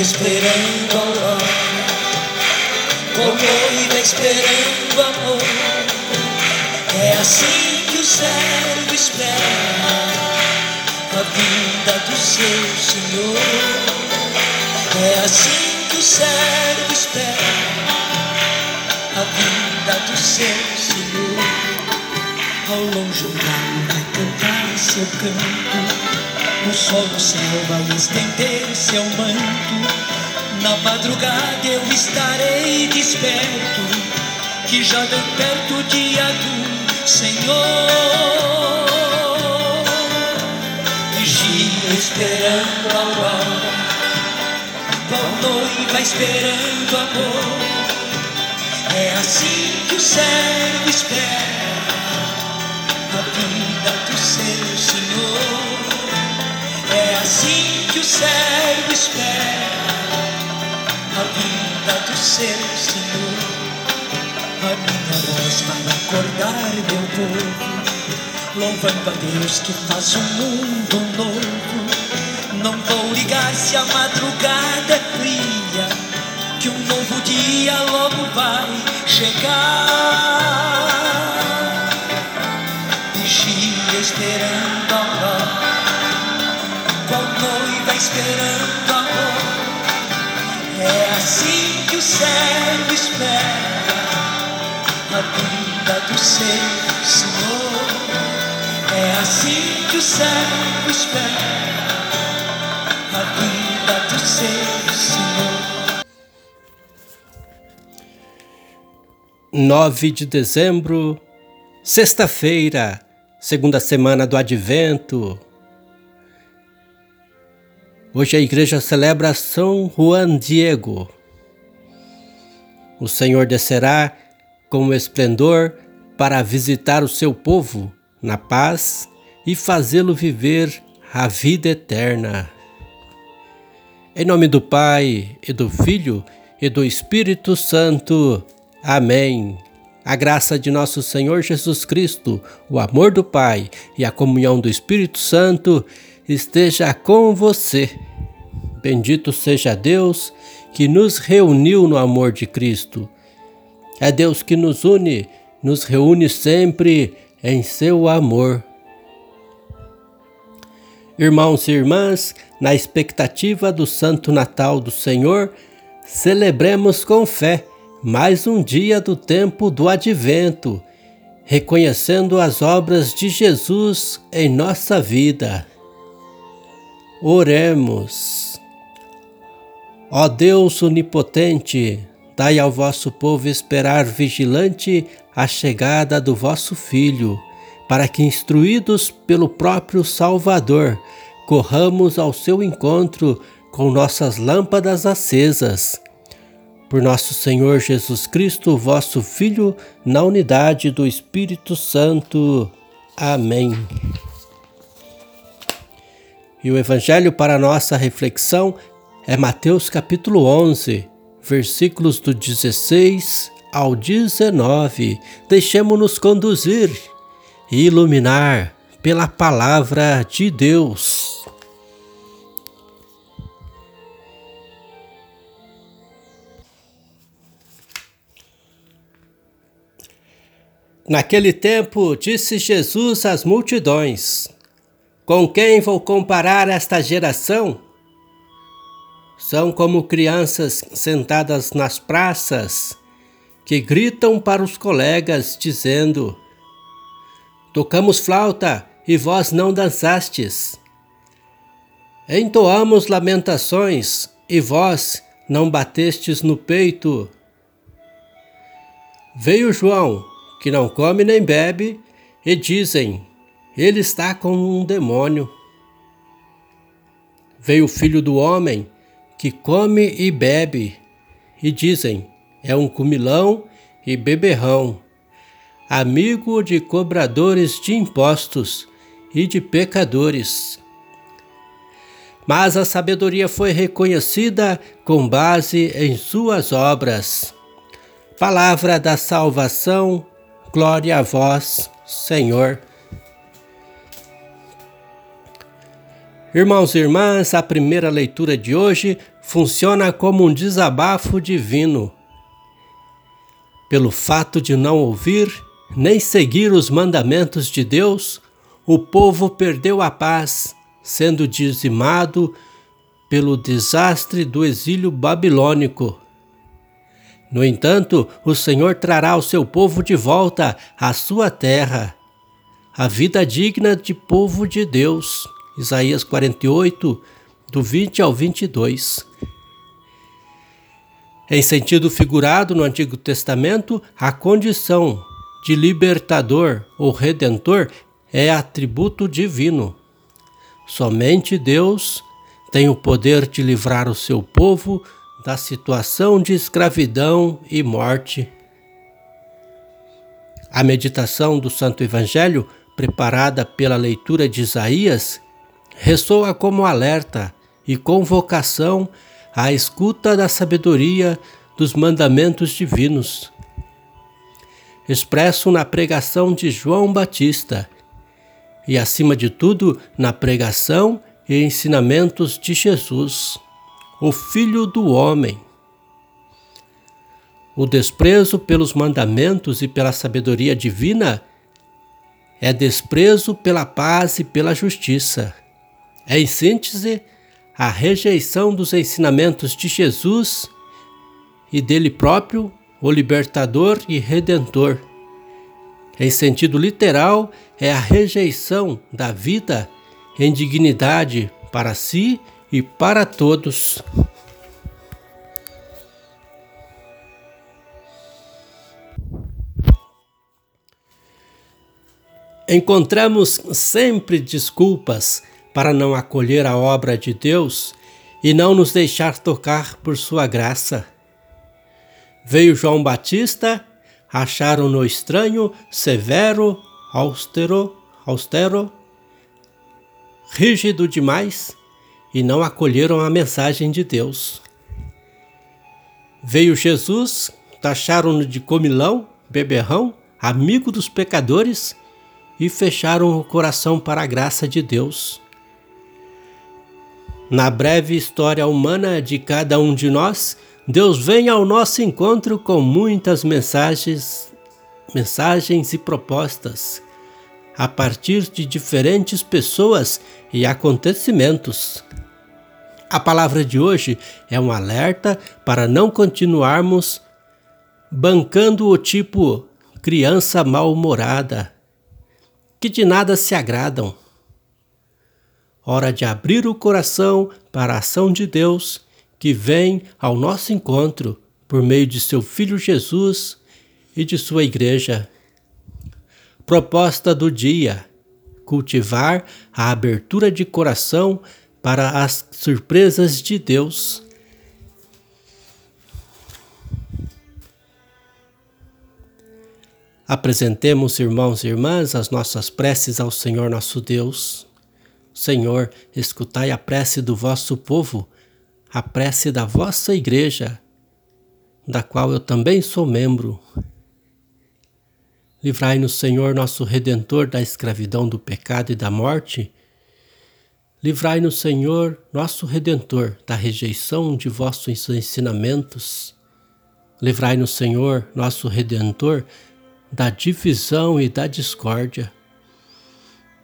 esperando a aurora, com noiva esperando amor. É assim que o servo espera a vinda do seu Senhor. É assim que o servo espera a vinda do seu Senhor. Ao longe o galo vai cantar seu canto. O sol do céu vai estender seu manto. Na madrugada eu estarei desperto, que já vem perto o dia do Senhor. Vigia esperando a aurora, qual noiva esperando amor. É assim que o servo espera a vinda do Senhor. O servo espera a vinda do seu Senhor. A minha voz vai acordar meu povo, louvando a Deus que faz um mundo novo. Não vou ligar se a madrugada é fria, que um novo dia logo vai chegar. Seu Senhor. É assim que o servo espera a vinda do seu Senhor. 9 de dezembro, sexta-feira, segunda semana do Advento. Hoje a igreja celebra São Juan Diego. O Senhor descerá com esplendor para visitar o seu povo na paz e fazê-lo viver a vida eterna. Em nome do Pai, e do Filho, e do Espírito Santo. Amém. A graça de nosso Senhor Jesus Cristo, o amor do Pai e a comunhão do Espírito Santo esteja com você. Bendito seja Deus que nos reuniu no amor de Cristo. É Deus que nos une, nos reúne sempre em seu amor. Irmãos e irmãs, na expectativa do Santo Natal do Senhor, celebremos com fé mais um dia do tempo do Advento, reconhecendo as obras de Jesus em nossa vida. Oremos. Ó Deus onipotente, dai ao vosso povo esperar vigilante a chegada do vosso Filho, para que, instruídos pelo próprio Salvador, corramos ao seu encontro com nossas lâmpadas acesas. Por nosso Senhor Jesus Cristo, vosso Filho, na unidade do Espírito Santo. Amém. E o Evangelho para nossa reflexão é Mateus capítulo 11, versículos do 16 ao 19. Deixemos-nos conduzir e iluminar pela palavra de Deus. Naquele tempo, disse Jesus às multidões: Com quem vou comparar esta geração? São como crianças sentadas nas praças que gritam para os colegas, dizendo: Tocamos flauta e vós não dançastes. Entoamos lamentações e vós não batestes no peito. Veio João, que não come nem bebe, e dizem: Ele está com um demônio. Veio o filho do homem, que come e bebe, e dizem: é um comilão e beberrão, amigo de cobradores de impostos e de pecadores. Mas a sabedoria foi reconhecida com base em suas obras. Palavra da salvação, glória a vós, Senhor. Irmãos e irmãs, a primeira leitura de hoje funciona como um desabafo divino. Pelo fato de não ouvir nem seguir os mandamentos de Deus, o povo perdeu a paz, sendo dizimado pelo desastre do exílio babilônico. No entanto, o Senhor trará o seu povo de volta à sua terra, a vida digna de povo de Deus. Isaías 48, do 20 ao 22. Em sentido figurado no Antigo Testamento, a condição de libertador ou redentor é atributo divino. Somente Deus tem o poder de livrar o seu povo da situação de escravidão e morte. A meditação do Santo Evangelho, preparada pela leitura de Isaías, ressoa como alerta e convocação à escuta da sabedoria dos mandamentos divinos. Expresso na pregação de João Batista e, acima de tudo, na pregação e ensinamentos de Jesus, o Filho do Homem. O desprezo pelos mandamentos e pela sabedoria divina é desprezo pela paz e pela justiça. É, em síntese, a rejeição dos ensinamentos de Jesus e dele próprio, o libertador e redentor. Em sentido literal, é a rejeição da vida em dignidade para si e para todos. Encontramos sempre desculpas para não acolher a obra de Deus e não nos deixar tocar por sua graça. Veio João Batista, acharam-no estranho, severo, austero, austero, rígido demais e não acolheram a mensagem de Deus. Veio Jesus, taxaram-no de comilão, beberrão, amigo dos pecadores e fecharam o coração para a graça de Deus. Na breve história humana de cada um de nós, Deus vem ao nosso encontro com muitas mensagens, mensagens e propostas a partir de diferentes pessoas e acontecimentos. A palavra de hoje é um alerta para não continuarmos bancando o tipo criança mal-humorada, que de nada se agradam hora de abrir o coração para a ação de Deus que vem ao nosso encontro por meio de seu Filho Jesus e de sua Igreja. Proposta do dia: cultivar a abertura de coração para as surpresas de Deus. Apresentemos, irmãos e irmãs, as nossas preces ao Senhor nosso Deus. Senhor, escutai a prece do vosso povo, a prece da vossa igreja, da qual eu também sou membro. Livrai-nos, Senhor, nosso Redentor, da escravidão do pecado e da morte. Livrai-nos, Senhor, nosso Redentor, da rejeição de vossos ensinamentos. Livrai-nos, Senhor, nosso Redentor, da divisão e da discórdia.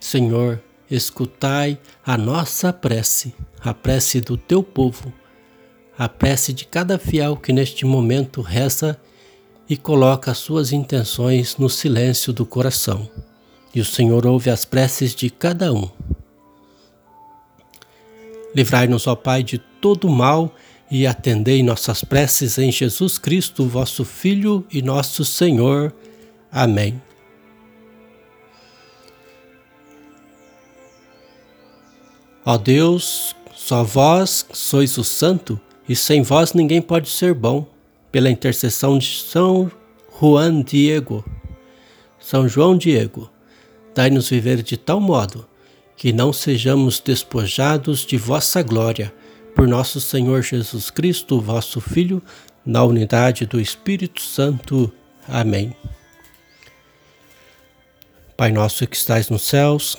Senhor, escutai a nossa prece, a prece do teu povo, a prece de cada fiel que neste momento reza e coloca as suas intenções no silêncio do coração. E o Senhor ouve as preces de cada um. Livrai-nos, ó Pai, de todo mal e atendei nossas preces em Jesus Cristo, vosso Filho e nosso Senhor. Amém. Ó Deus, só vós sois o santo, e sem vós ninguém pode ser bom. Pela intercessão de São Juan Diego, São João Diego, dai-nos viver de tal modo que não sejamos despojados de vossa glória, por nosso Senhor Jesus Cristo, vosso Filho, na unidade do Espírito Santo. Amém. Pai nosso que estais nos céus,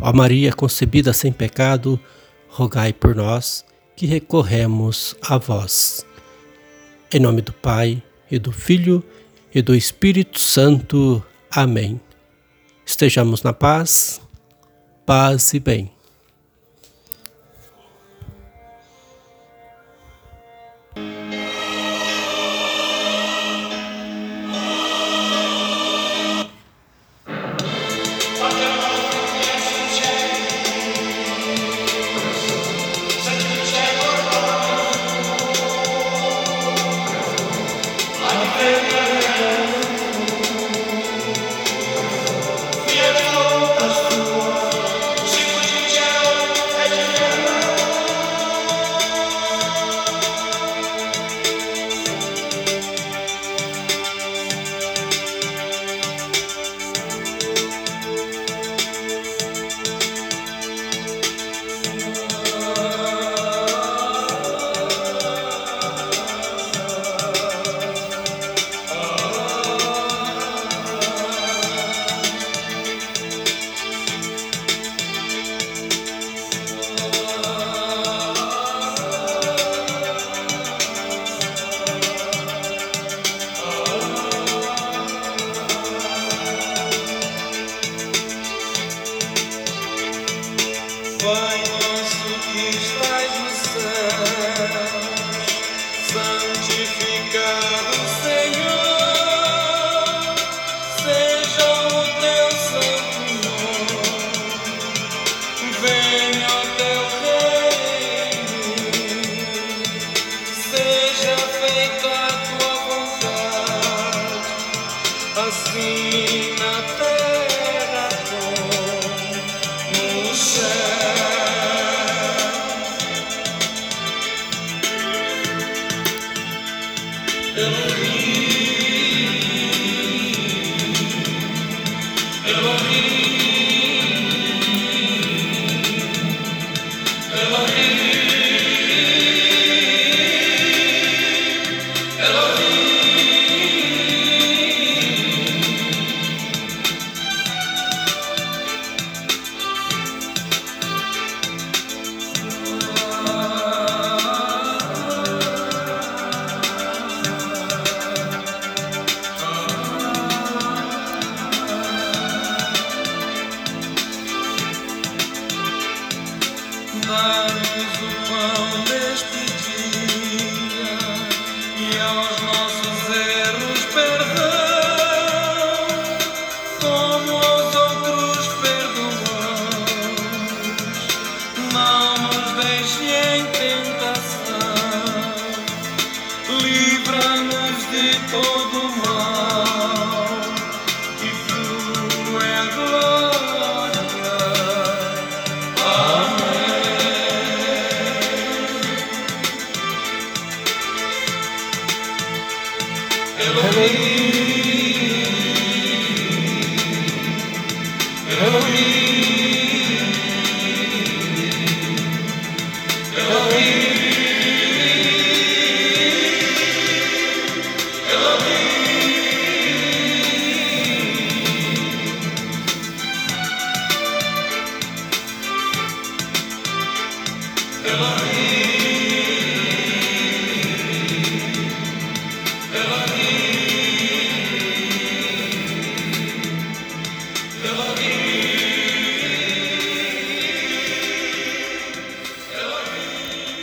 Ó Maria concebida sem pecado, rogai por nós que recorremos a vós. Em nome do Pai, e do Filho, e do Espírito Santo. Amém. Estejamos na paz, paz e bem.